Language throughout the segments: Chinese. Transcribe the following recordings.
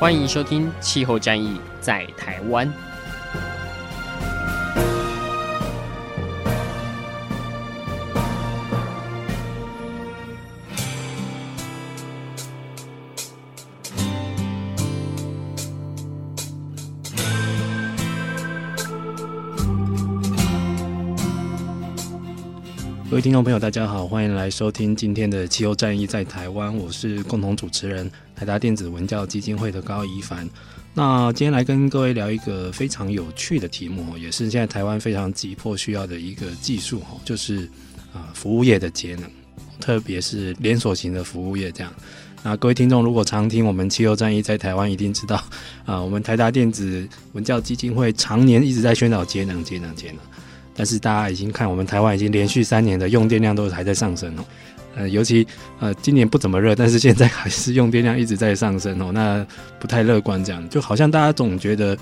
欢迎收听《气候战役在台湾》。各位听众朋友，大家好，欢迎来收听今天的《气候战役在台湾》，我是共同主持人台达电子文教基金会的高一帆。那今天来跟各位聊一个非常有趣的题目，也是现在台湾非常急迫需要的一个技术，哈，就是啊服务业的节能，特别是连锁型的服务业这样。那各位听众如果常听我们《气候战役在台湾》，一定知道 啊，我们台达电子文教基金会常年一直在宣导节能、节能、节能。但是大家已经看，我们台湾已经连续三年的用电量都还在上升哦。呃，尤其呃今年不怎么热，但是现在还是用电量一直在上升哦。那不太乐观，这样就好像大家总觉得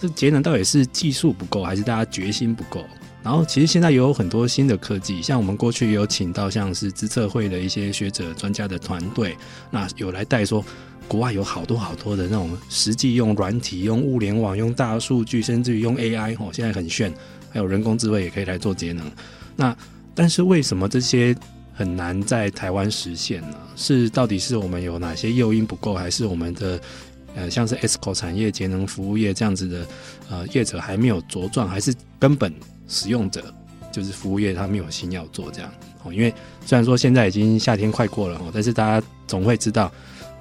这节能到底是技术不够，还是大家决心不够？然后其实现在也有很多新的科技，像我们过去有请到像是资策会的一些学者专家的团队，那有来带说国外有好多好多的那种实际用软体、用物联网、用大数据，甚至于用 AI 哦，现在很炫。还有人工智慧也可以来做节能，那但是为什么这些很难在台湾实现呢？是到底是我们有哪些诱因不够，还是我们的呃像是 ESCO 产业、节能服务业这样子的呃业者还没有茁壮，还是根本使用者就是服务业他没有心要做这样？哦，因为虽然说现在已经夏天快过了哦，但是大家总会知道，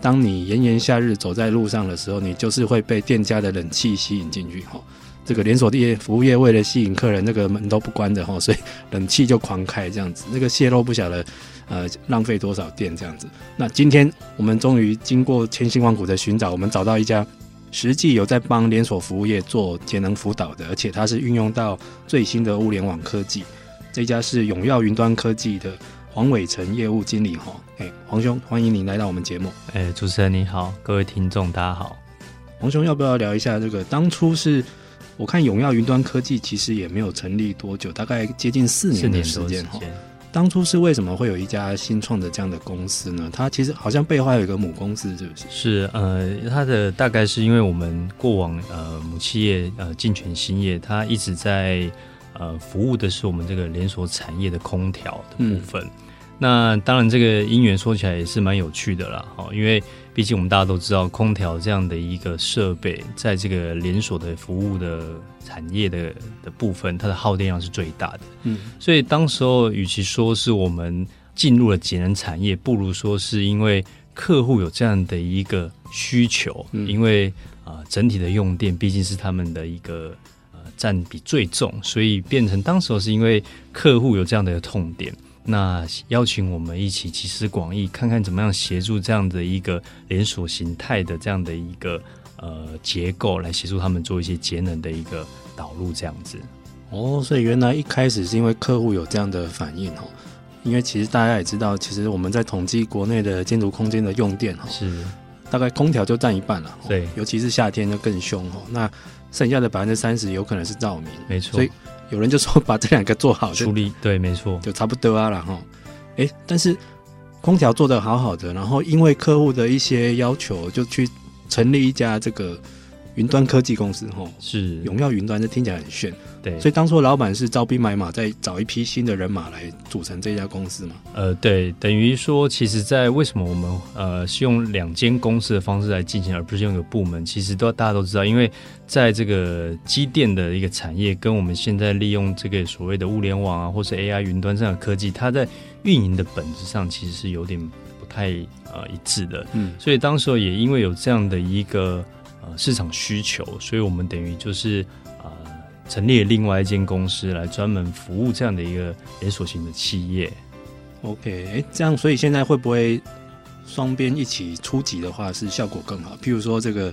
当你炎炎夏日走在路上的时候，你就是会被店家的冷气吸引进去哈。这个连锁店服务业为了吸引客人，那个门都不关的哈，所以冷气就狂开这样子，那个泄漏不晓得呃浪费多少电这样子。那今天我们终于经过千辛万苦的寻找，我们找到一家实际有在帮连锁服务业做节能辅导的，而且它是运用到最新的物联网科技。这家是永耀云端科技的黄伟成业务经理哈，哎，黄兄，欢迎您来到我们节目。哎，主持人你好，各位听众大家好。黄兄要不要聊一下这个当初是？我看永耀云端科技其实也没有成立多久，大概接近四年的时间哈。当初是为什么会有一家新创的这样的公司呢？它其实好像背后还有一个母公司，是不是？是呃，它的大概是因为我们过往呃母企业呃进全兴业，它一直在呃服务的是我们这个连锁产业的空调的部分。嗯那当然，这个因缘说起来也是蛮有趣的啦，哈，因为毕竟我们大家都知道，空调这样的一个设备，在这个连锁的服务的产业的的部分，它的耗电量是最大的。嗯，所以当时候，与其说是我们进入了节能产业，不如说是因为客户有这样的一个需求，嗯、因为啊、呃，整体的用电毕竟是他们的一个呃占比最重，所以变成当时候是因为客户有这样的一个痛点。那邀请我们一起集思广益，看看怎么样协助这样的一个连锁形态的这样的一个呃结构，来协助他们做一些节能的一个导入，这样子。哦，所以原来一开始是因为客户有这样的反应哦。因为其实大家也知道，其实我们在统计国内的建筑空间的用电是大概空调就占一半了。对，尤其是夏天就更凶哦。那剩下的百分之三十有可能是照明，没错。所以有人就说把这两个做好 处理，对，没错，就差不多啊。然后，哎，但是空调做的好好的，然后因为客户的一些要求，就去成立一家这个云端科技公司，吼，是荣耀云端，这听起来很炫。对，所以当初老板是招兵买马，再找一批新的人马来组成这家公司嘛？呃，对，等于说，其实，在为什么我们呃是用两间公司的方式来进行，而不是用一个部门？其实都大家都知道，因为在这个机电的一个产业，跟我们现在利用这个所谓的物联网啊，或是 AI 云端这样的科技，它在运营的本质上其实是有点不太呃一致的。嗯，所以当时候也因为有这样的一个呃市场需求，所以我们等于就是。成立了另外一间公司来专门服务这样的一个连锁型的企业。OK，哎，这样，所以现在会不会双边一起出击的话，是效果更好。譬如说这个。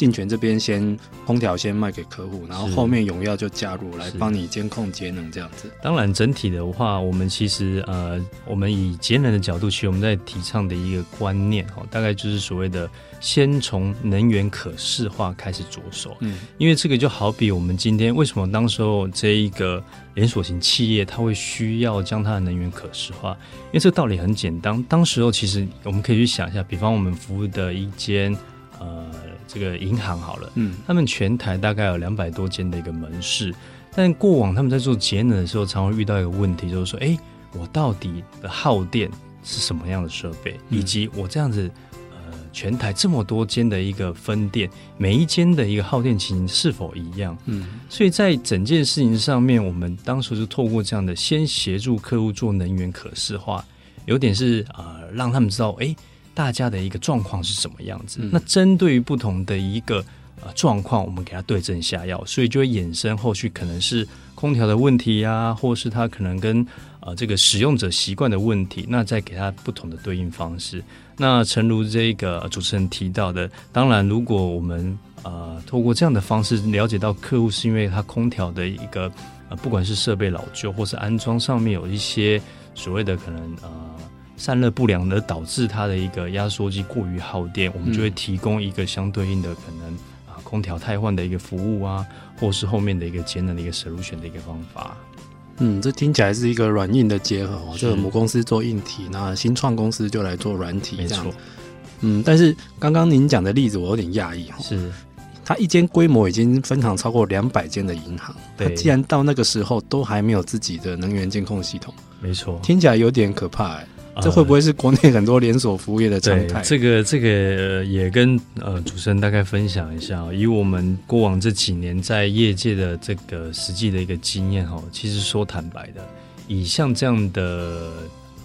净泉这边先空调先卖给客户，然后后面永耀就加入来帮你监控节能这样子。当然，整体的话，我们其实呃，我们以节能的角度，其实我们在提倡的一个观念哈，大概就是所谓的先从能源可视化开始着手。嗯，因为这个就好比我们今天为什么当时候这一个连锁型企业，它会需要将它的能源可视化？因为这个道理很简单，当时候其实我们可以去想一下，比方我们服务的一间呃。这个银行好了，嗯，他们全台大概有两百多间的一个门市，但过往他们在做节能的时候，常会遇到一个问题，就是说，哎，我到底的耗电是什么样的设备，嗯、以及我这样子，呃，全台这么多间的一个分店，每一间的一个耗电情形是否一样？嗯，所以在整件事情上面，我们当时就透过这样的，先协助客户做能源可视化，有点是呃，让他们知道，哎。大家的一个状况是什么样子？嗯、那针对于不同的一个呃状况，我们给他对症下药，所以就会衍生后续可能是空调的问题呀、啊，或是他可能跟呃这个使用者习惯的问题，那再给他不同的对应方式。那诚如这个主持人提到的，当然如果我们呃透过这样的方式了解到客户是因为他空调的一个呃不管是设备老旧，或是安装上面有一些所谓的可能呃。散热不良而导致它的一个压缩机过于耗电，我们就会提供一个相对应的可能啊空调汰换的一个服务啊，或是后面的一个节能的一个 solution 的一个方法。嗯，这听起来是一个软硬的结合哦。这个母公司做硬体，那新创公司就来做软体，没错。嗯，但是刚刚您讲的例子我有点讶异哈。是。它一间规模已经分行超过两百间的银行，它，既然到那个时候都还没有自己的能源监控系统，没错，听起来有点可怕哎。这会不会是国内很多连锁服务业的常态？这个这个也跟呃主持人大概分享一下，以我们过往这几年在业界的这个实际的一个经验哈，其实说坦白的，以像这样的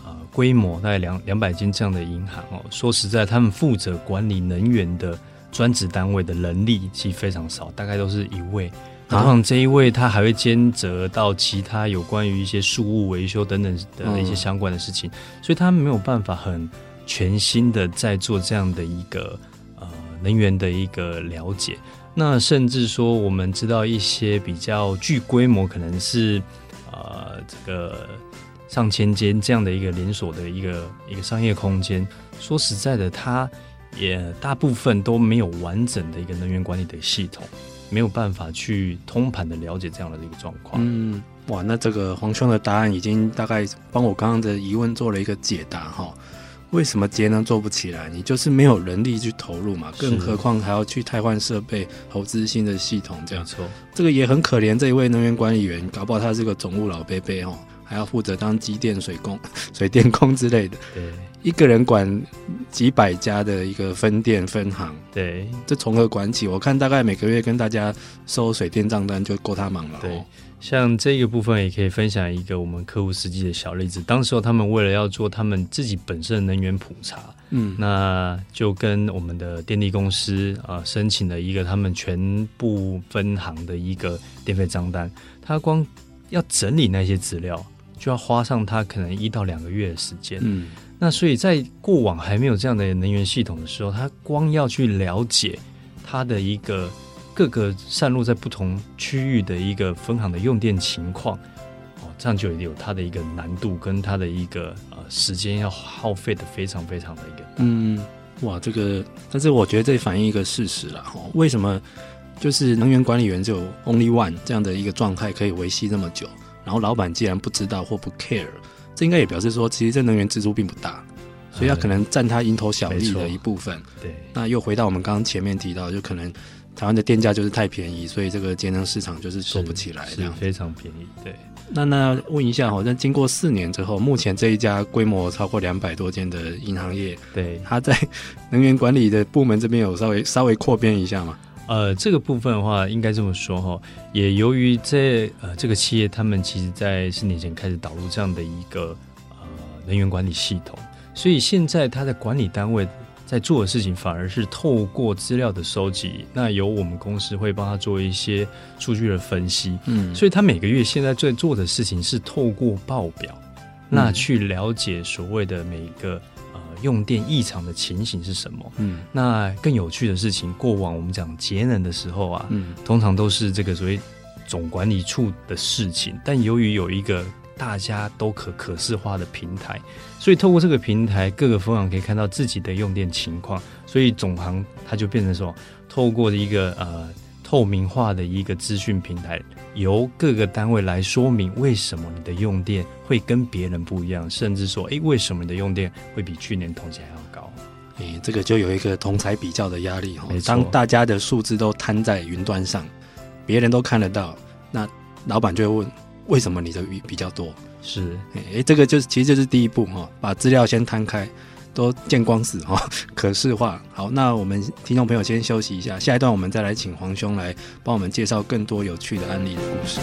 呃规模，大概两两百间这样的银行哦，说实在，他们负责管理能源的专职单位的人力其实非常少，大概都是一位。通常这一位他还会兼责到其他有关于一些事务维修等等的一些相关的事情，所以他没有办法很全新的在做这样的一个呃能源的一个了解。那甚至说我们知道一些比较具规模，可能是呃这个上千间这样的一个连锁的一个一个商业空间，说实在的，它也大部分都没有完整的一个能源管理的系统。没有办法去通盘的了解这样的一个状况。嗯，哇，那这个黄兄的答案已经大概帮我刚刚的疑问做了一个解答哈。为什么节能做不起来？你就是没有人力去投入嘛，更何况还要去汰换设备、投资新的系统这样。没错，这个也很可怜。这一位能源管理员，搞不好他是个总务老伯伯哦，还要负责当机电水工、水电工之类的。对。一个人管几百家的一个分店分行，对，这从何管起？我看大概每个月跟大家收水电账单就够他忙了。对，像这个部分也可以分享一个我们客户实际的小例子。当时候他们为了要做他们自己本身的能源普查，嗯，那就跟我们的电力公司啊、呃、申请了一个他们全部分行的一个电费账单。他光要整理那些资料，就要花上他可能一到两个月的时间，嗯。那所以在过往还没有这样的能源系统的时候，他光要去了解它的一个各个散落在不同区域的一个分行的用电情况，哦，这样就有它的一个难度跟它的一个呃时间要耗费的非常非常的一个嗯，哇，这个，但是我觉得这反映一个事实了哈，为什么就是能源管理员只有 only one 这样的一个状态可以维系这么久，然后老板既然不知道或不 care。这应该也表示说，其实这能源支出并不大，所以它可能占它蝇头小利的一部分。对，那又回到我们刚刚前面提到，就可能台湾的电价就是太便宜，所以这个节能市场就是做不起来，这样非常便宜。对，那那问一下，好像经过四年之后，目前这一家规模超过两百多间的银行业，对，它在 能源管理的部门这边有稍微稍微扩编一下吗？呃，这个部分的话，应该这么说哈，也由于这呃这个企业，他们其实在四年前开始导入这样的一个呃能源管理系统，所以现在它的管理单位在做的事情，反而是透过资料的收集，那由我们公司会帮他做一些数据的分析，嗯，所以他每个月现在在做的事情是透过报表，那去了解所谓的每一个。用电异常的情形是什么？嗯，那更有趣的事情，过往我们讲节能的时候啊，嗯，通常都是这个所谓总管理处的事情，但由于有一个大家都可可视化的平台，所以透过这个平台，各个分行可以看到自己的用电情况，所以总行它就变成说，透过一个呃透明化的一个资讯平台，由各个单位来说明为什么你的用电会跟别人不一样，甚至说，诶，为什么你的用电会比去年同期还要高？诶，这个就有一个同才比较的压力哈。当大家的数字都摊在云端上，别人都看得到，那老板就会问。为什么你的比比较多？是，哎，这个就是其实就是第一步哈，把资料先摊开，都见光死哈，可视化。好，那我们听众朋友先休息一下，下一段我们再来请黄兄来帮我们介绍更多有趣的案例的故事。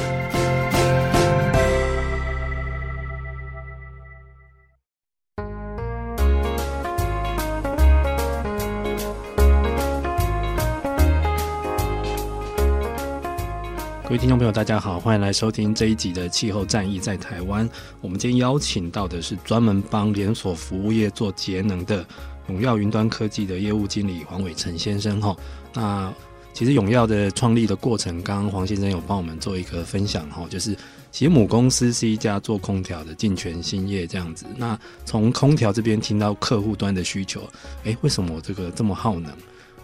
各位听众朋友，大家好，欢迎来收听这一集的《气候战役在台湾》。我们今天邀请到的是专门帮连锁服务业做节能的永耀云端科技的业务经理黄伟成先生。哈，那其实永耀的创立的过程，刚刚黄先生有帮我们做一个分享。哈，就是其实母公司是一家做空调的进全兴业这样子。那从空调这边听到客户端的需求，诶，为什么我这个这么耗能？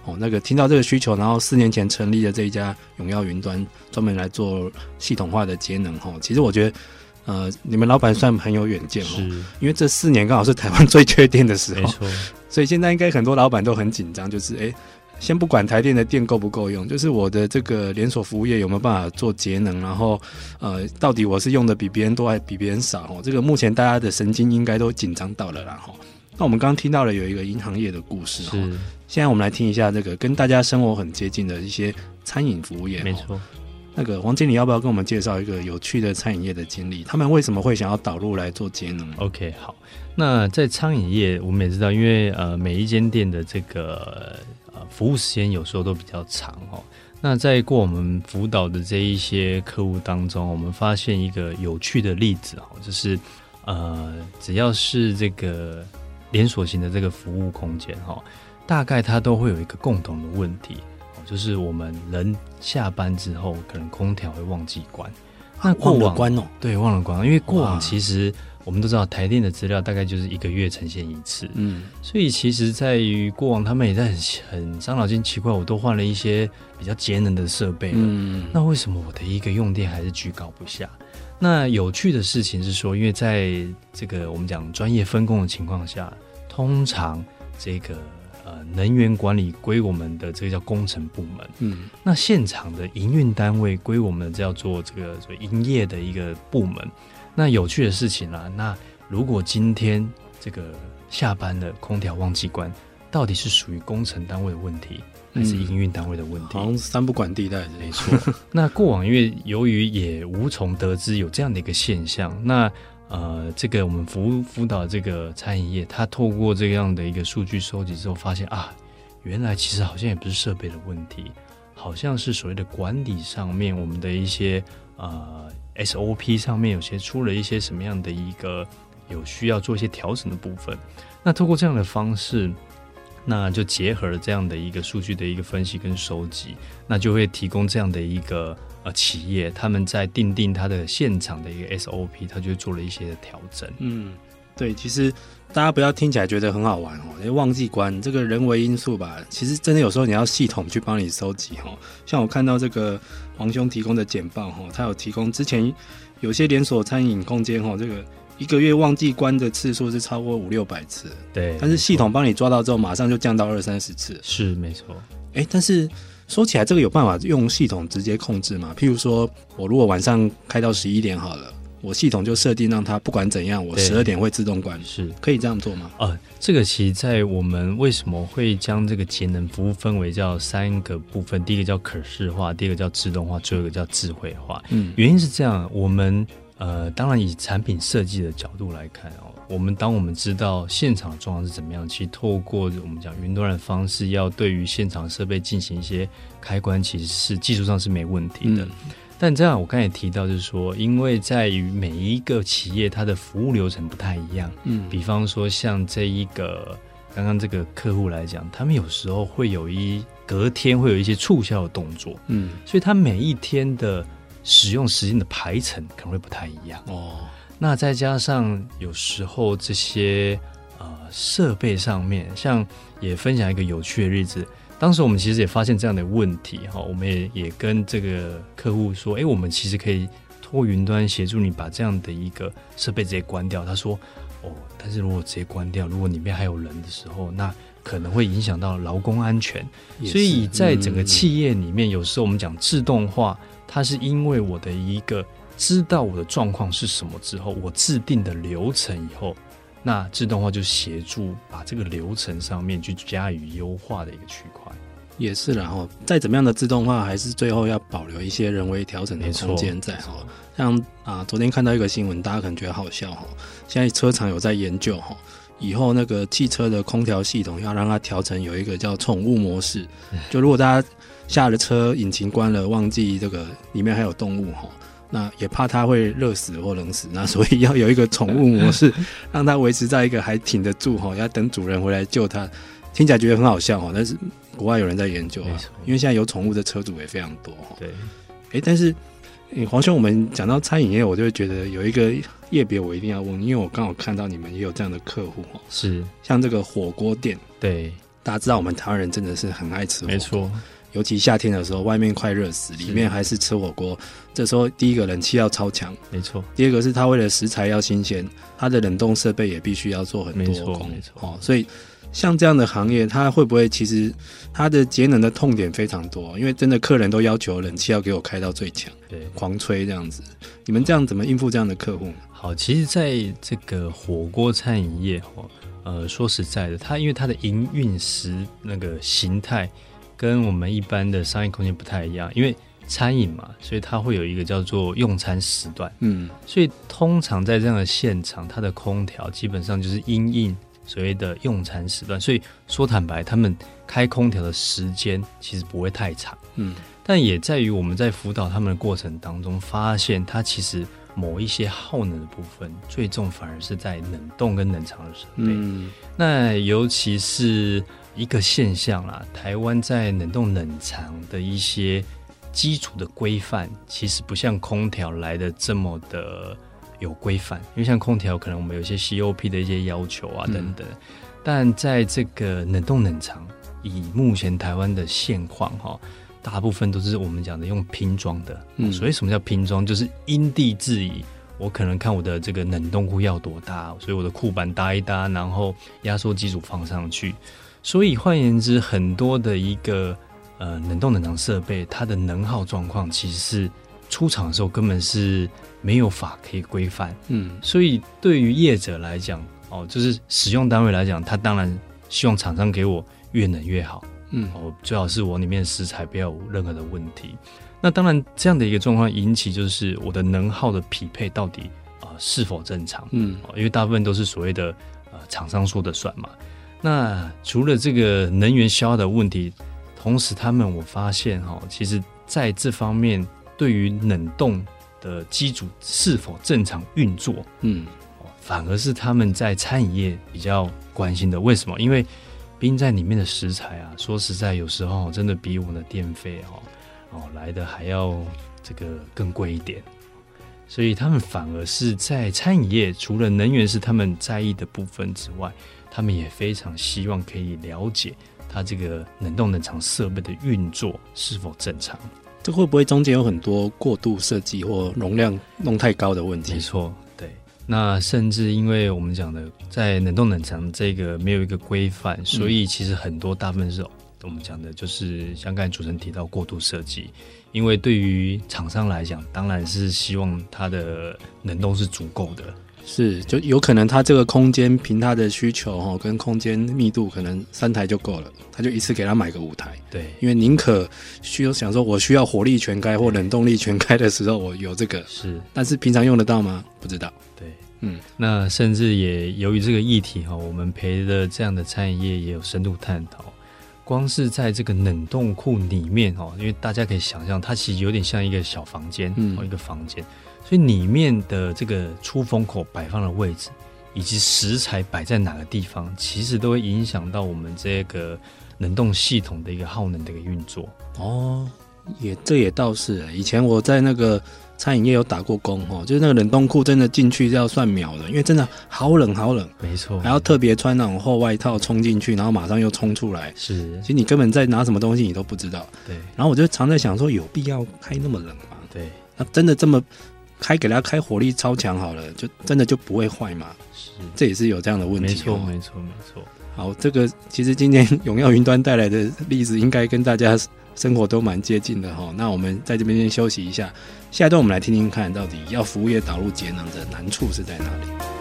哦，那个听到这个需求，然后四年前成立了这一家永耀云端，专门来做系统化的节能。哈，其实我觉得，呃，你们老板算很有远见哦，因为这四年刚好是台湾最缺电的时候，没错。所以现在应该很多老板都很紧张，就是哎，先不管台电的电够不够用，就是我的这个连锁服务业有没有办法做节能，然后呃，到底我是用的比别人多还比别人少？哦，这个目前大家的神经应该都紧张到了啦。哈，那我们刚刚听到了有一个银行业的故事，是。现在我们来听一下这个跟大家生活很接近的一些餐饮服务业。没错，那个黄经理要不要跟我们介绍一个有趣的餐饮业的经历？他们为什么会想要导入来做节能？OK，好。那在餐饮业，我们也知道，因为呃每一间店的这个呃服务时间有时候都比较长哦。那在过我们辅导的这一些客户当中，我们发现一个有趣的例子哦，就是呃只要是这个连锁型的这个服务空间哈。大概它都会有一个共同的问题，就是我们人下班之后，可能空调会忘记关。那过往关哦，对，忘了关，因为过往其实我们都知道，台电的资料大概就是一个月呈现一次，嗯，所以其实在于过往，他们也在很很伤脑筋，奇怪，我都换了一些比较节能的设备了，嗯，那为什么我的一个用电还是居高不下？那有趣的事情是说，因为在这个我们讲专业分工的情况下，通常这个。呃，能源管理归我们的这个叫工程部门，嗯，那现场的营运单位归我们叫做这个所营业的一个部门。那有趣的事情啦，那如果今天这个下班了，空调忘记关，到底是属于工程单位的问题，还是营运单位的问题？好像三不管地带，没错。那过往因为由于也无从得知有这样的一个现象，那。呃，这个我们辅辅导这个餐饮业，他透过这样的一个数据收集之后，发现啊，原来其实好像也不是设备的问题，好像是所谓的管理上面，我们的一些呃 SOP 上面有些出了一些什么样的一个有需要做一些调整的部分。那透过这样的方式，那就结合了这样的一个数据的一个分析跟收集，那就会提供这样的一个。呃，企业他们在定定它的现场的一个 SOP，他就做了一些调整。嗯，对，其实大家不要听起来觉得很好玩哦，因为忘记关这个人为因素吧，其实真的有时候你要系统去帮你收集哈。像我看到这个黄兄提供的简报哈，他有提供之前有些连锁餐饮空间哈，这个一个月忘记关的次数是超过五六百次。对，但是系统帮你抓到之后，马上就降到二三十次。是没错。哎，但是。说起来，这个有办法用系统直接控制吗？譬如说，我如果晚上开到十一点好了，我系统就设定让它不管怎样，我十二点会自动关，是可以这样做吗？呃，这个其实，在我们为什么会将这个节能服务分为叫三个部分，第一个叫可视化，第二个叫自动化，最后一个叫智慧化。嗯，原因是这样，我们呃，当然以产品设计的角度来看哦。我们当我们知道现场的状况是怎么样，其实透过我们讲云端的方式，要对于现场设备进行一些开关，其实是技术上是没问题的。嗯、但这样我刚才也提到，就是说，因为在于每一个企业，它的服务流程不太一样。嗯，比方说像这一个刚刚这个客户来讲，他们有时候会有一隔天会有一些促销的动作。嗯，所以他每一天的使用时间的排程可能会不太一样。哦，那再加上有时候这些呃设备上面，像也分享一个有趣的日子。当时我们其实也发现这样的问题哈，我们也也跟这个客户说，哎，我们其实可以通过云端协助你把这样的一个设备直接关掉。他说，哦，但是如果直接关掉，如果里面还有人的时候，那可能会影响到劳工安全。所以在整个企业里面，有时候我们讲自动化，它是因为我的一个知道我的状况是什么之后，我制定的流程以后。那自动化就协助把这个流程上面去加以优化的一个区块，也是。然后再怎么样的自动化，还是最后要保留一些人为调整的空间在哈。像啊，昨天看到一个新闻，大家可能觉得好笑哈。现在车厂有在研究哈，以后那个汽车的空调系统要让它调成有一个叫宠物模式，就如果大家下了车，引擎关了，忘记这个里面还有动物哈。那也怕它会热死或冷死，那所以要有一个宠物模式，让它维持在一个还挺得住哈，要等主人回来救它。听起来觉得很好笑哈，但是国外有人在研究啊，因为现在有宠物的车主也非常多哈。对，哎，但是黄兄，我们讲到餐饮业，我就会觉得有一个业别我一定要问，因为我刚好看到你们也有这样的客户哈，是像这个火锅店，对，大家知道我们台湾人真的是很爱吃火锅，没错。尤其夏天的时候，外面快热死，里面还是吃火锅。这时候，第一个冷气要超强，没错。第二个是它为了食材要新鲜，它的冷冻设备也必须要做很多工，没错。哦，所以像这样的行业，它会不会其实它的节能的痛点非常多？因为真的客人都要求冷气要给我开到最强，对，狂吹这样子。你们这样怎么应付这样的客户呢？好，其实在这个火锅餐饮业，呃，说实在的，它因为它的营运时那个形态。跟我们一般的商业空间不太一样，因为餐饮嘛，所以它会有一个叫做用餐时段。嗯，所以通常在这样的现场，它的空调基本上就是因应所谓的用餐时段。所以说坦白，他们开空调的时间其实不会太长。嗯，但也在于我们在辅导他们的过程当中，发现它其实某一些耗能的部分，最重反而是在冷冻跟冷藏的设备。嗯，那尤其是。一个现象啦，台湾在冷冻冷藏的一些基础的规范，其实不像空调来的这么的有规范。因为像空调，可能我们有一些 COP 的一些要求啊等等。嗯、但在这个冷冻冷藏，以目前台湾的现况哈，大部分都是我们讲的用拼装的。嗯，所以什么叫拼装？就是因地制宜。我可能看我的这个冷冻库要多大，所以我的库板搭一搭，然后压缩机组放上去。所以换言之，很多的一个呃冷冻冷藏设备，它的能耗状况其实是出厂的时候根本是没有法可以规范。嗯，所以对于业者来讲，哦，就是使用单位来讲，他当然希望厂商给我越冷越好。嗯，哦，最好是我里面食材不要有任何的问题。那当然这样的一个状况引起就是我的能耗的匹配到底啊、呃、是否正常？嗯，因为大部分都是所谓的呃厂商说的算嘛。那除了这个能源消耗的问题，同时他们我发现哈，其实在这方面对于冷冻的机组是否正常运作，嗯，反而是他们在餐饮业比较关心的。为什么？因为冰在里面的食材啊，说实在，有时候真的比我们的电费哦哦来的还要这个更贵一点，所以他们反而是在餐饮业，除了能源是他们在意的部分之外。他们也非常希望可以了解它这个冷冻冷藏设备的运作是否正常。这会不会中间有很多过度设计或容量弄太高的问题？没错，对。那甚至因为我们讲的在冷冻冷藏这个没有一个规范，所以其实很多大部分是我们讲的就是像刚才主持人提到过度设计。因为对于厂商来讲，当然是希望它的冷冻是足够的。是，就有可能他这个空间凭他的需求哈，跟空间密度可能三台就够了，他就一次给他买个五台。对，因为宁可需要想说，我需要火力全开或冷动力全开的时候，我有这个。是，但是平常用得到吗？不知道。对，嗯，那甚至也由于这个议题哈，我们陪的这样的餐饮业也有深度探讨。光是在这个冷冻库里面哦，因为大家可以想象，它其实有点像一个小房间，嗯，一个房间，所以里面的这个出风口摆放的位置，以及食材摆在哪个地方，其实都会影响到我们这个冷冻系统的一个耗能的一个运作。哦，也这也倒是，以前我在那个。餐饮业有打过工哦，就是那个冷冻库真的进去是要算秒的，因为真的好冷好冷，没错，还要特别穿那种厚外套冲进去，然后马上又冲出来。是，其实你根本在拿什么东西你都不知道。对，然后我就常在想说，有必要开那么冷吗？对，那真的这么开给它开火力超强好了，就真的就不会坏嘛？是，这也是有这样的问题。没错，没错，没错。好，这个其实今天 永耀云端带来的例子，应该跟大家生活都蛮接近的哈。那我们在这边先休息一下。下一段我们来听听看，到底要服务业导入节能的难处是在哪里？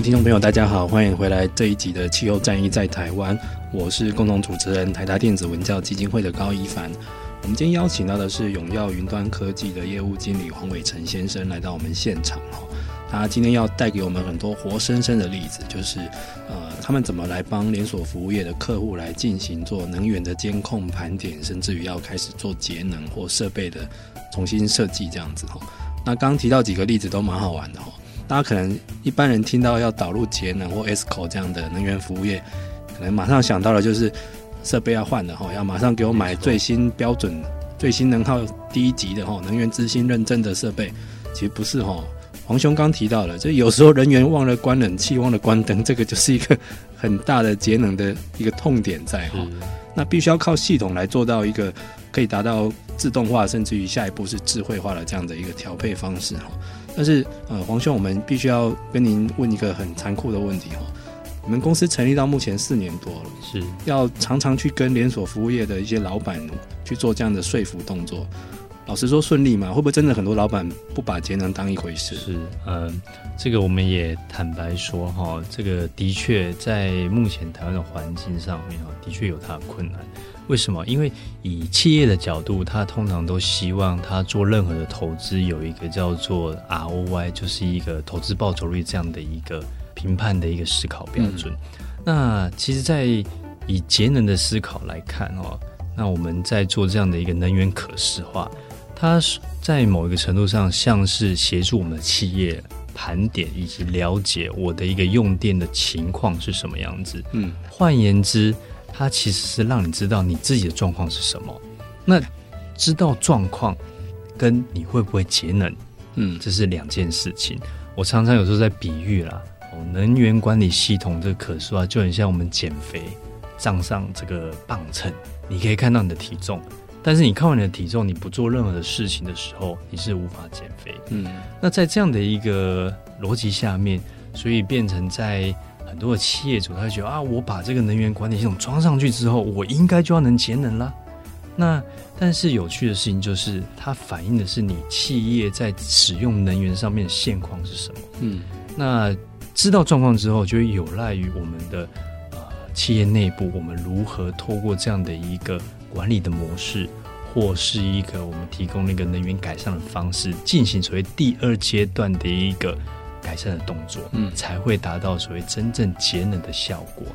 位听众朋友，大家好，欢迎回来这一集的《气候战役在台湾》，我是共同主持人台达电子文教基金会的高一凡。我们今天邀请到的是永耀云端科技的业务经理黄伟成先生来到我们现场哦，他今天要带给我们很多活生生的例子，就是呃，他们怎么来帮连锁服务业的客户来进行做能源的监控盘点，甚至于要开始做节能或设备的重新设计这样子哈。那刚刚提到几个例子都蛮好玩的哈，大家可能一般人听到要导入节能或 ESCO 这样的能源服务业，可能马上想到的就是。设备要换的哈，要马上给我买最新标准、最新能耗第一级的哈，能源之星认证的设备。其实不是哈，黄兄刚提到了，就有时候人员忘了关冷气、忘了关灯，这个就是一个很大的节能的一个痛点在哈。那必须要靠系统来做到一个可以达到自动化，甚至于下一步是智慧化的这样的一个调配方式哈。但是呃，黄兄，我们必须要跟您问一个很残酷的问题哈。你们公司成立到目前四年多了，是要常常去跟连锁服务业的一些老板去做这样的说服动作。老实说顺利吗？会不会真的很多老板不把节能当一回事？是，嗯、呃，这个我们也坦白说哈，这个的确在目前台湾的环境上面哈，的确有它的困难。为什么？因为以企业的角度，他通常都希望他做任何的投资有一个叫做 ROI，就是一个投资报酬率这样的一个。评判的一个思考标准。嗯、那其实，在以节能的思考来看哦，那我们在做这样的一个能源可视化，它在某一个程度上像是协助我们的企业盘点以及了解我的一个用电的情况是什么样子。嗯，换言之，它其实是让你知道你自己的状况是什么。那知道状况跟你会不会节能，嗯，这是两件事情。我常常有时候在比喻啦。哦能源管理系统这个可说啊就很像我们减肥，账上这个磅秤，你可以看到你的体重，但是你看完你的体重，你不做任何的事情的时候，你是无法减肥。嗯，那在这样的一个逻辑下面，所以变成在很多的企业主，他会觉得啊，我把这个能源管理系统装上去之后，我应该就要能节能啦。那但是有趣的事情就是，它反映的是你企业在使用能源上面的现况是什么？嗯，那。知道状况之后，就会有赖于我们的呃企业内部，我们如何透过这样的一个管理的模式，或是一个我们提供那个能源改善的方式，进行所谓第二阶段的一个改善的动作，嗯，才会达到所谓真正节能的效果。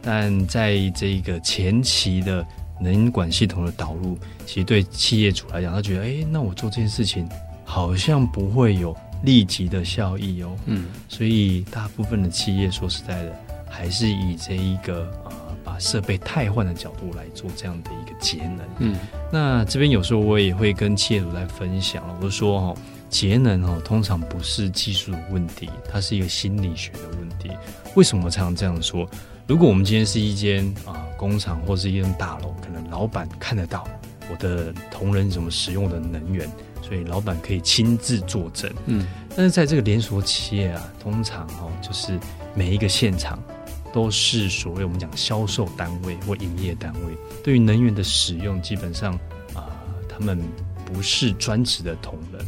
但在这个前期的能管系统的导入，其实对企业主来讲，他觉得，哎，那我做这件事情好像不会有。立即的效益哦，嗯，所以大部分的企业说实在的，还是以这一个呃把设备汰换的角度来做这样的一个节能，嗯，那这边有时候我也会跟企业主来分享了，我说哈，节能哦通常不是技术的问题，它是一个心理学的问题。为什么我常常这样说？如果我们今天是一间啊工厂或是一栋大楼，可能老板看得到我的同仁怎么使用我的能源。所以老板可以亲自作证，嗯，但是在这个连锁企业啊，通常哦，就是每一个现场都是所谓我们讲销售单位或营业单位，对于能源的使用，基本上啊、呃，他们不是专职的同仁，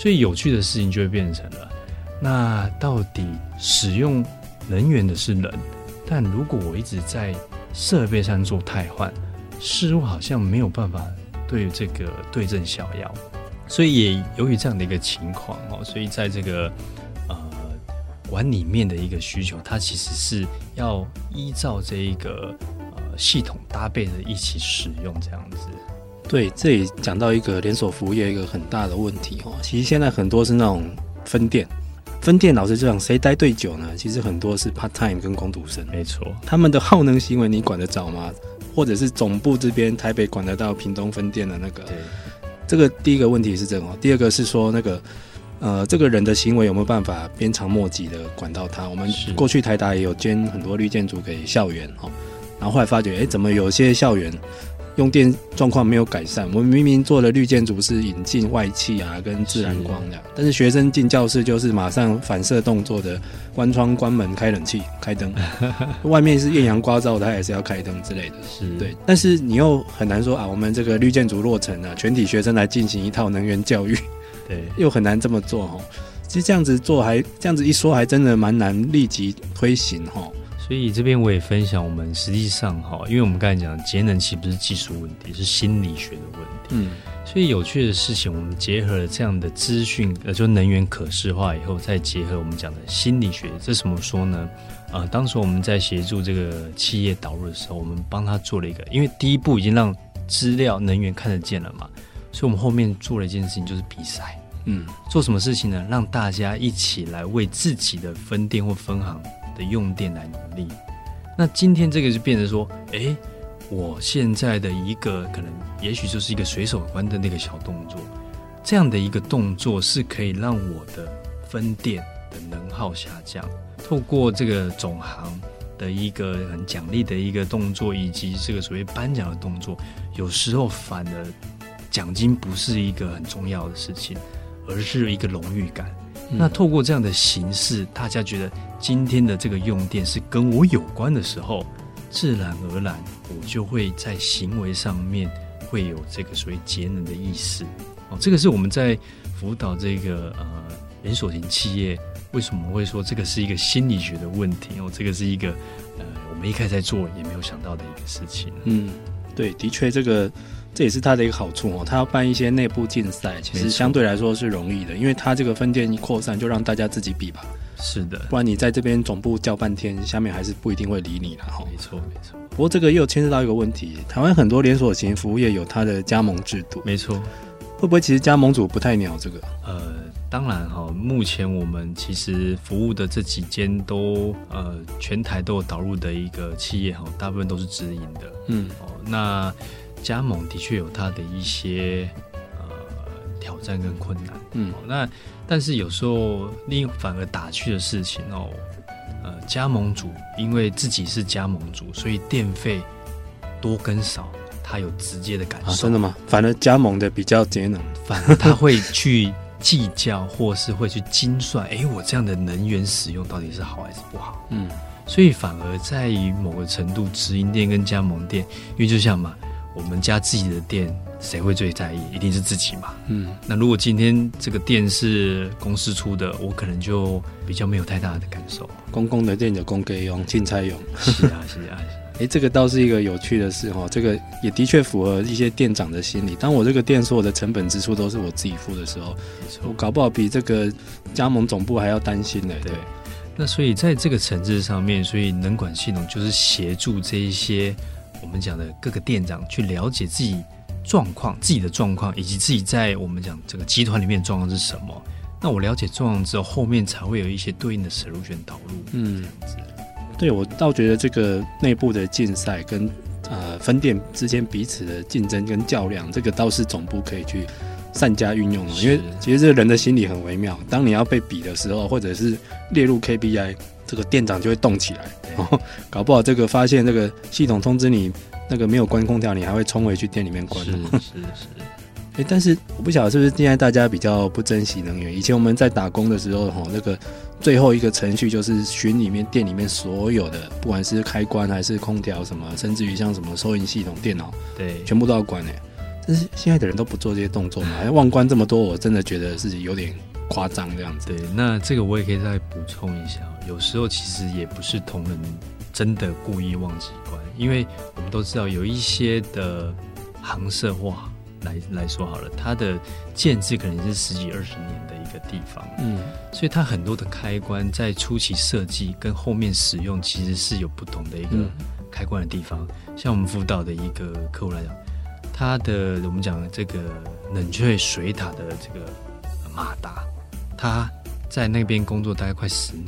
所以有趣的事情就会变成了，那到底使用能源的是人，但如果我一直在设备上做汰换，似乎好像没有办法对这个对症下药，所以也由于这样的一个情况哦，所以在这个呃碗里面的一个需求，它其实是要依照这一个呃系统搭配的一起使用这样子。对，这里讲到一个连锁服务业一个很大的问题哦，其实现在很多是那种分店。分店老实讲，谁待对久呢？其实很多是 part time 跟工读生，没错，他们的耗能行为你管得着吗？或者是总部这边台北管得到屏东分店的那个？对，这个第一个问题是这个，第二个是说那个呃，这个人的行为有没有办法鞭长莫及的管到他？我们过去台达也有捐很多绿建筑给校园哦，然后后来发觉，哎，怎么有些校园？用电状况没有改善，我们明明做了绿建筑是引进外气啊，跟自然光的，但是学生进教室就是马上反射动作的关窗、关门、开冷气、开灯，外面是艳阳刮照，他也是要开灯之类的，是对。但是你又很难说啊，我们这个绿建筑落成了，全体学生来进行一套能源教育，对，又很难这么做哈。其实这样子做还这样子一说，还真的蛮难立即推行哈。所以这边我也分享，我们实际上哈，因为我们刚才讲节能其实不是技术问题，是心理学的问题。嗯，所以有趣的事情，我们结合了这样的资讯，呃，就能源可视化以后，再结合我们讲的心理学，这怎么说呢？呃，当时我们在协助这个企业导入的时候，我们帮他做了一个，因为第一步已经让资料能源看得见了嘛，所以我们后面做了一件事情，就是比赛。嗯，做什么事情呢？让大家一起来为自己的分店或分行。的用电来努力，那今天这个就变成说，哎，我现在的一个可能，也许就是一个随手关的那个小动作，这样的一个动作是可以让我的分店的能耗下降。透过这个总行的一个很奖励的一个动作，以及这个所谓颁奖的动作，有时候反而奖金不是一个很重要的事情，而是一个荣誉感。那透过这样的形式，大家觉得今天的这个用电是跟我有关的时候，自然而然我就会在行为上面会有这个所谓节能的意识。哦，这个是我们在辅导这个呃连锁型企业，为什么会说这个是一个心理学的问题？哦，这个是一个呃我们一开始在做也没有想到的一个事情。嗯，对，的确这个。这也是他的一个好处哦，他要办一些内部竞赛，其实相对来说是容易的，因为他这个分店一扩散，就让大家自己比吧。是的，不然你在这边总部叫半天，下面还是不一定会理你了哈。没错，没错。不过这个又牵涉到一个问题，台湾很多连锁型服务业有它的加盟制度。没错，会不会其实加盟主不太鸟这个？呃，当然哈，目前我们其实服务的这几间都呃全台都有导入的一个企业哈，大部分都是直营的。嗯，哦，那。加盟的确有它的一些呃挑战跟困难，嗯，那但是有时候另反而打趣的事情哦，呃，加盟主因为自己是加盟主，所以电费多跟少他有直接的感受。啊，真的吗？反而加盟的比较节能，反而他会去计较或是会去精算，哎，我这样的能源使用到底是好还是不好？嗯，所以反而在于某个程度，直营店跟加盟店，因为就像嘛。我们家自己的店，谁会最在意？一定是自己嘛。嗯，那如果今天这个店是公司出的，我可能就比较没有太大的感受。公共的店有公给用，进菜用。是啊，是啊。哎，这个倒是一个有趣的事哈。这个也的确符合一些店长的心理。当我这个店所有的成本支出都是我自己付的时候，我搞不好比这个加盟总部还要担心呢。对。那所以在这个层次上面，所以能管系统就是协助这一些。我们讲的各个店长去了解自己状况、自己的状况，以及自己在我们讲这个集团里面的状况是什么。那我了解状况之后，后面才会有一些对应的 solution 导入。嗯，这样子。对，我倒觉得这个内部的竞赛跟呃分店之间彼此的竞争跟较量，这个倒是总部可以去善加运用的。因为其实这个人的心理很微妙，当你要被比的时候，或者是列入 KPI。这个店长就会动起来，哦，搞不好这个发现这个系统通知你那个没有关空调，你还会冲回去店里面关。是 是是。但是我不晓得是不是现在大家比较不珍惜能源。以前我们在打工的时候，哈，那个最后一个程序就是巡里面店里面所有的，不管是开关还是空调什么，甚至于像什么收银系统、电脑，对，全部都要关诶。但是现在的人都不做这些动作嘛，还忘关这么多，我真的觉得自己有点夸张这样子。对，那这个我也可以再补充一下。有时候其实也不是同仁真的故意忘记关，因为我们都知道有一些的行社化来来说好了，它的建制可能是十几二十年的一个地方，嗯，所以它很多的开关在初期设计跟后面使用其实是有不同的一个开关的地方。嗯、像我们辅导的一个客户来讲，他的我们讲的这个冷却水塔的这个马达，他在那边工作大概快十年。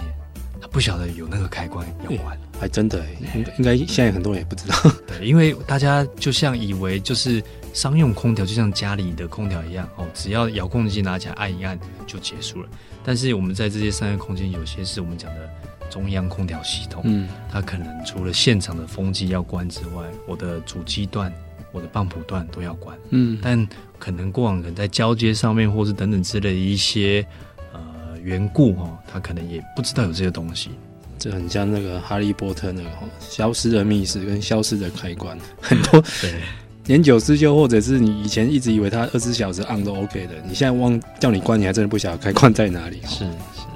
他不晓得有那个开关要关，还真的，应应该现在很多人也不知道。对，因为大家就像以为就是商用空调就像家里的空调一样哦，只要遥控器拿起来按一按就结束了。但是我们在这些商业空间，有些是我们讲的中央空调系统，嗯，它可能除了现场的风机要关之外，我的主机段、我的棒浦段都要关，嗯，但可能过往可能在交接上面，或是等等之类的一些。缘故哈，他可能也不知道有这些东西，这很像那个哈利波特那个哈，消失的密室跟消失的开关，很多对年久失修，或者是你以前一直以为它二十四小时 on 都 OK 的，你现在忘叫你关，你还真的不晓得开关在哪里。是是，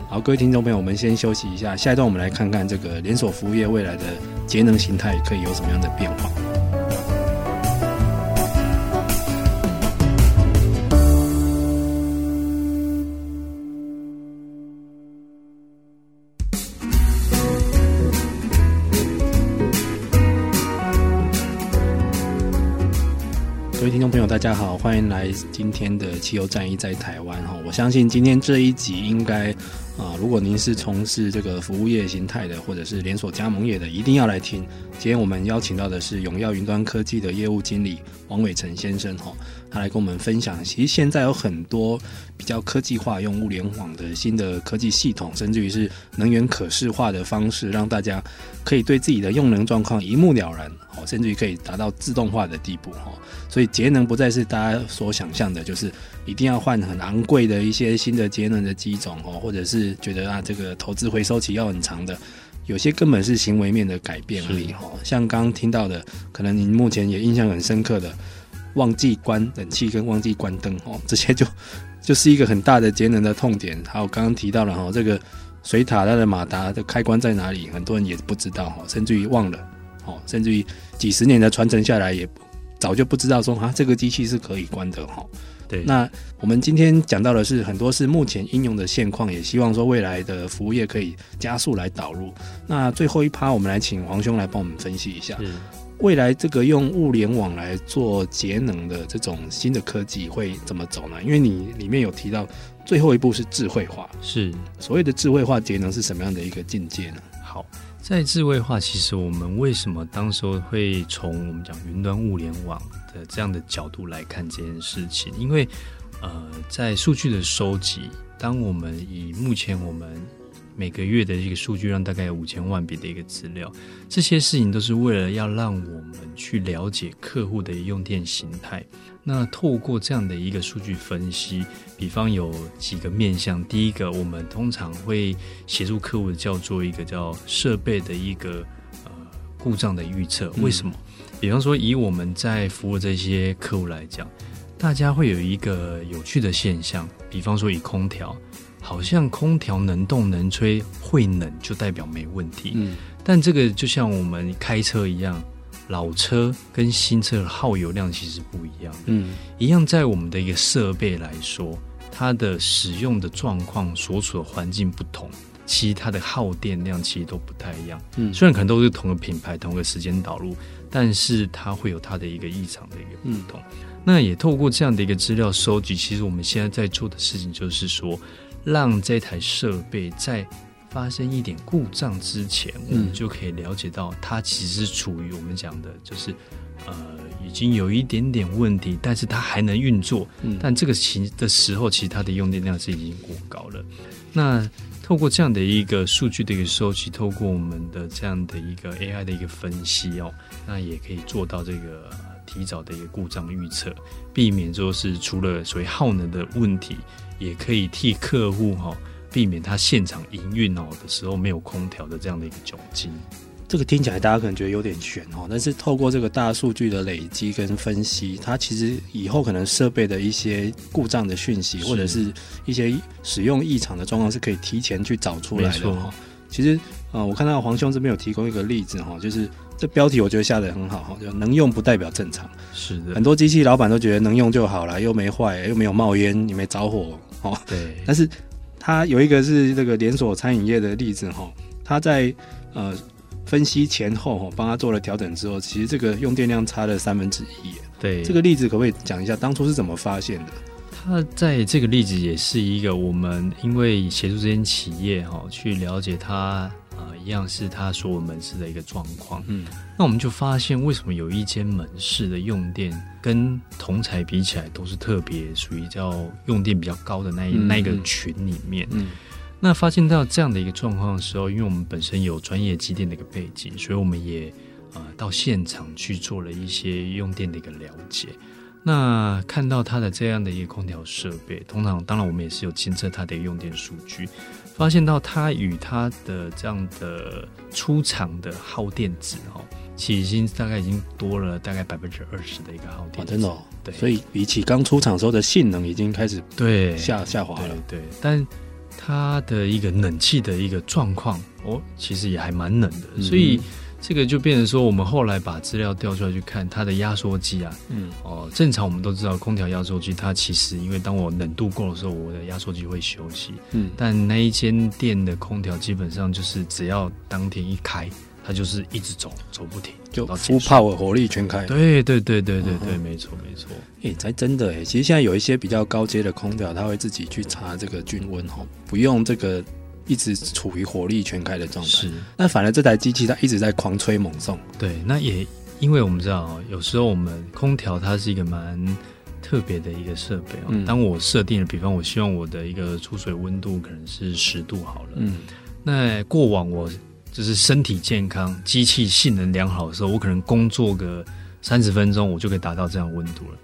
好，各位听众朋友，我们先休息一下，下一段我们来看看这个连锁服务业未来的节能形态可以有什么样的变化。朋友，大家好，欢迎来今天的汽油战役在台湾哈。我相信今天这一集应该啊，如果您是从事这个服务业形态的，或者是连锁加盟业的，一定要来听。今天我们邀请到的是永耀云端科技的业务经理王伟成先生哈，他来跟我们分享。其实现在有很多比较科技化、用物联网的新的科技系统，甚至于是能源可视化的方式，让大家可以对自己的用能状况一目了然，哦，甚至于可以达到自动化的地步哈。所以节能不再是大家所想象的，就是一定要换很昂贵的一些新的节能的机种哦，或者是觉得啊这个投资回收期要很长的，有些根本是行为面的改变而已哈。像刚刚听到的，可能您目前也印象很深刻的，忘记关冷气跟忘记关灯哦，这些就就是一个很大的节能的痛点。还有刚刚提到了哈，这个水塔它的马达的开关在哪里，很多人也不知道哈，甚至于忘了哦，甚至于几十年的传承下来也。早就不知道说啊，这个机器是可以关的哈。对，那我们今天讲到的是很多是目前应用的现况，也希望说未来的服务业可以加速来导入。那最后一趴，我们来请黄兄来帮我们分析一下，未来这个用物联网来做节能的这种新的科技会怎么走呢？因为你里面有提到最后一步是智慧化，是所谓的智慧化节能是什么样的一个境界呢？好。在智慧化，其实我们为什么当时候会从我们讲云端物联网的这样的角度来看这件事情？因为，呃，在数据的收集，当我们以目前我们每个月的一个数据量大概有五千万笔的一个资料，这些事情都是为了要让我们去了解客户的用电形态。那透过这样的一个数据分析，比方有几个面向。第一个，我们通常会协助客户的叫做一个叫设备的一个呃故障的预测。为什么？比方说，以我们在服务这些客户来讲，大家会有一个有趣的现象，比方说以空调。好像空调能动能吹会冷就代表没问题，嗯，但这个就像我们开车一样，老车跟新车的耗油量其实不一样，嗯，一样在我们的一个设备来说，它的使用的状况、所处的环境不同，其实它的耗电量其实都不太一样，嗯，虽然可能都是同个品牌、同个时间导入，但是它会有它的一个异常的一个不同。嗯，那也透过这样的一个资料收集，其实我们现在在做的事情就是说。让这台设备在发生一点故障之前，嗯、我们就可以了解到它其实是处于我们讲的，就是呃已经有一点点问题，但是它还能运作。嗯、但这个其的时候，其实它的用电量是已经过高了。那透过这样的一个数据的一个收集，透过我们的这样的一个 AI 的一个分析哦，那也可以做到这个提早的一个故障预测，避免说是除了所谓耗能的问题。也可以替客户哈避免他现场营运哦的时候没有空调的这样的一个窘境。这个听起来大家可能觉得有点悬哦，但是透过这个大数据的累积跟分析，它其实以后可能设备的一些故障的讯息，或者是一些使用异常的状况，是可以提前去找出来的哈。其实呃，我看到黄兄这边有提供一个例子哈，就是这标题我觉得下的很好哈，就能用不代表正常。是的，很多机器老板都觉得能用就好了，又没坏，又没有冒烟，也没着火哦。对。但是它有一个是这个连锁餐饮业的例子哈，它在呃分析前后哈，帮他做了调整之后，其实这个用电量差了三分之一。对。这个例子可不可以讲一下当初是怎么发现的？他在这个例子也是一个我们因为协助这间企业哈，去了解他一样是他所有门市的一个状况。嗯，那我们就发现为什么有一间门市的用电跟同材比起来都是特别属于叫用电比较高的那一那一个群里面。嗯，那发现到这样的一个状况的时候，因为我们本身有专业机电的一个背景，所以我们也呃到现场去做了一些用电的一个了解。那看到它的这样的一个空调设备，通常当然我们也是有监测它的用电数据，发现到它与它的这样的出厂的耗电值哦，其实已经大概已经多了大概百分之二十的一个耗电、哦，真的、哦，对，所以比起刚出厂时候的性能已经开始对。下下滑了，对，对，但它的一个冷气的一个状况哦，其实也还蛮冷的，嗯、所以。这个就变成说，我们后来把资料调出来去看它的压缩机啊，嗯，哦，正常我们都知道，空调压缩机它其实因为当我冷度够的时候，我的压缩机会休息，嗯，但那一间店的空调基本上就是只要当天一开，它就是一直走走不停，就 full power 火力全开，对对对对对对，没错没错，哎，才真的哎，其实现在有一些比较高阶的空调，它会自己去查这个均温哈，不用这个。一直处于火力全开的状态，是。那反而这台机器它一直在狂吹猛送。对，那也因为我们知道，有时候我们空调它是一个蛮特别的一个设备哦。嗯。当我设定了，比方我希望我的一个出水温度可能是十度好了。嗯。那过往我就是身体健康、机器性能良好的时候，我可能工作个三十分钟，我就可以达到这样温度了。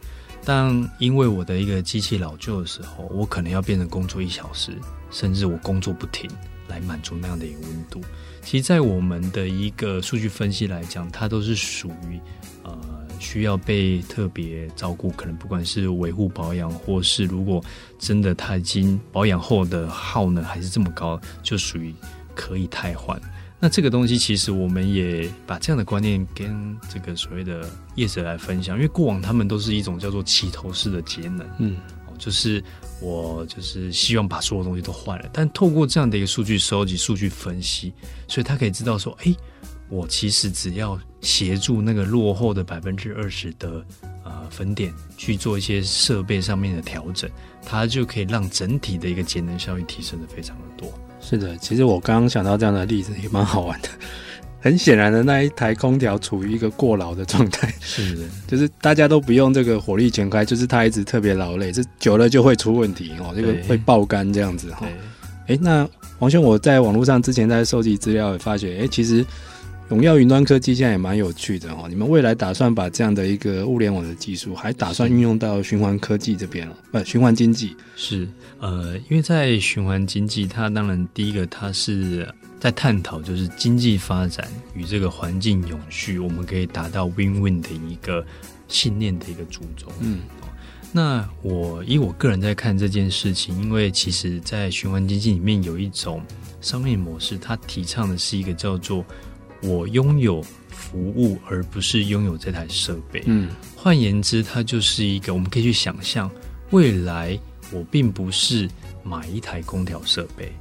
但因为我的一个机器老旧的时候，我可能要变成工作一小时。甚至我工作不停来满足那样的一个温度，其实，在我们的一个数据分析来讲，它都是属于呃需要被特别照顾，可能不管是维护保养，或是如果真的它已经保养后的耗能还是这么高，就属于可以汰换。那这个东西其实我们也把这样的观念跟这个所谓的业者来分享，因为过往他们都是一种叫做起头式的节能，嗯，就是。我就是希望把所有东西都换了，但透过这样的一个数据收集、数据分析，所以他可以知道说，哎，我其实只要协助那个落后的百分之二十的呃分店去做一些设备上面的调整，它就可以让整体的一个节能效益提升的非常的多。是的，其实我刚刚想到这样的例子也蛮好玩的。很显然的，那一台空调处于一个过劳的状态。是的，就是大家都不用这个火力全开，就是它一直特别劳累，这久了就会出问题哦，这个会爆肝这样子哈。哎，那王兄，我在网络上之前在收集资料，也发觉，哎，其实永耀云端科技现在也蛮有趣的哈。你们未来打算把这样的一个物联网的技术，还打算运用到循环科技这边了？不，循环经济是呃，因为在循环经济，它当然第一个它是。在探讨就是经济发展与这个环境永续，我们可以达到 win-win 的一个信念的一个主轴。嗯，那我以我个人在看这件事情，因为其实，在循环经济里面有一种商业模式，它提倡的是一个叫做“我拥有服务，而不是拥有这台设备”。嗯，换言之，它就是一个我们可以去想象，未来我并不是买一台空调设备。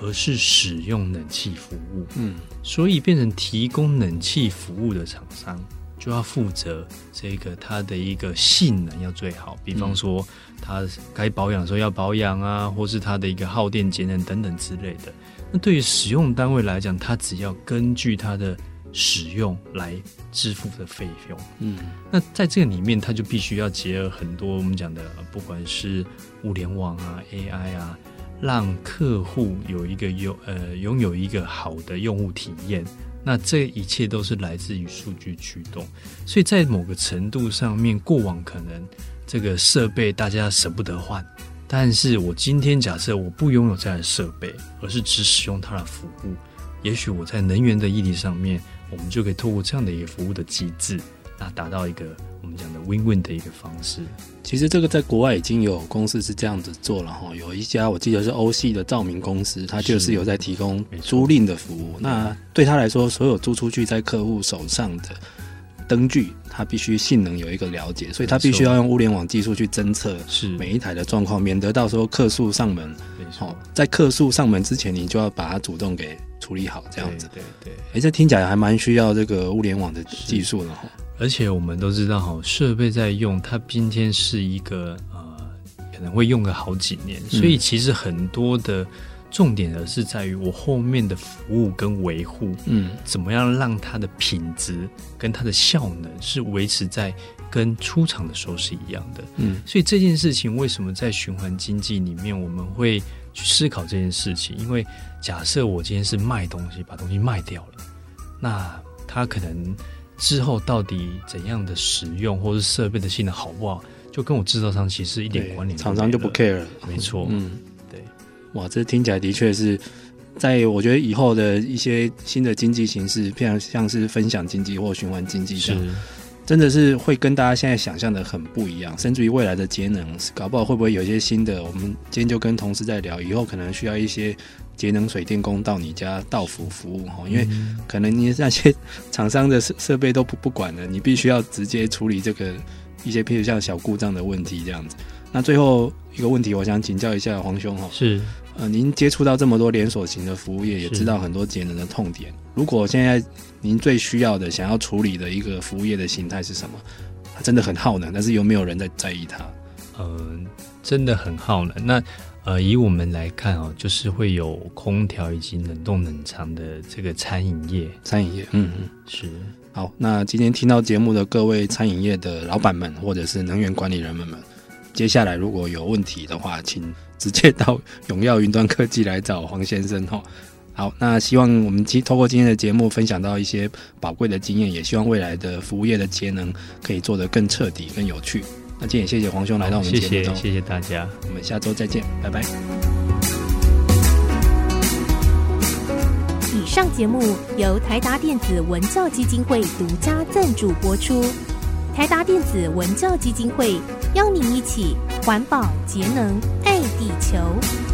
而是使用冷气服务，嗯，所以变成提供冷气服务的厂商就要负责这个它的一个性能要最好，比方说它该保养的时候要保养啊，或是它的一个耗电节能等等之类的。那对于使用单位来讲，它只要根据它的使用来支付的费用，嗯，那在这个里面，它就必须要结合很多我们讲的，不管是物联网啊、AI 啊。让客户有一个拥呃拥有一个好的用户体验，那这一切都是来自于数据驱动。所以在某个程度上面，过往可能这个设备大家舍不得换，但是我今天假设我不拥有这样的设备，而是只使用它的服务，也许我在能源的议题上面，我们就可以透过这样的一个服务的机制，那达到一个我们讲的 win-win 的一个方式。其实这个在国外已经有公司是这样子做了哈，有一家我记得是欧系的照明公司，它就是有在提供租赁的服务。那对他来说，所有租出去在客户手上的灯具，它必须性能有一个了解，所以它必须要用物联网技术去侦测是。每一台的状况，免得到时候客诉上门，好，在客诉上门之前，你就要把它主动给处理好，这样子。对对，哎、欸，这听起来还蛮需要这个物联网的技术的哈。而且我们都知道，哈，设备在用，它今天是一个呃，可能会用个好几年，所以其实很多的重点的是在于我后面的服务跟维护，嗯，怎么样让它的品质跟它的效能是维持在跟出厂的时候是一样的，嗯，所以这件事情为什么在循环经济里面我们会去思考这件事情？因为假设我今天是卖东西，把东西卖掉了，那它可能。之后到底怎样的使用，或是设备的性能好不好，就跟我制造商其实一点关联。厂商就不 care 了。没错，嗯，对，哇，这听起来的确是在我觉得以后的一些新的经济形势，譬像是分享经济或循环经济上，真的是会跟大家现在想象的很不一样。甚至于未来的节能，搞不好会不会有一些新的？我们今天就跟同事在聊，以后可能需要一些。节能水电工到你家到府服务哈，因为可能你那些 厂商的设设备都不不管了，你必须要直接处理这个一些譬如像小故障的问题这样子。那最后一个问题，我想请教一下黄兄哈，是呃，您接触到这么多连锁型的服务业，也知道很多节能的痛点。如果现在您最需要的、想要处理的一个服务业的形态是什么？它真的很耗能，但是有没有人在在意它？嗯，真的很耗能。那呃，以我们来看哦，就是会有空调以及冷冻冷藏的这个餐饮业，餐饮业，嗯嗯，是。好，那今天听到节目的各位餐饮业的老板们，或者是能源管理人们们，接下来如果有问题的话，请直接到永耀云端科技来找黄先生哈。好，那希望我们今透过今天的节目分享到一些宝贵的经验，也希望未来的服务业的节能可以做得更彻底、更有趣。那今天也谢谢黄兄来到我们节目中，谢谢，谢谢大家，我们下周再见，拜拜。以上节目由台达电子文教基金会独家赞助播出，台达电子文教基金会邀您一起环保节能爱地球。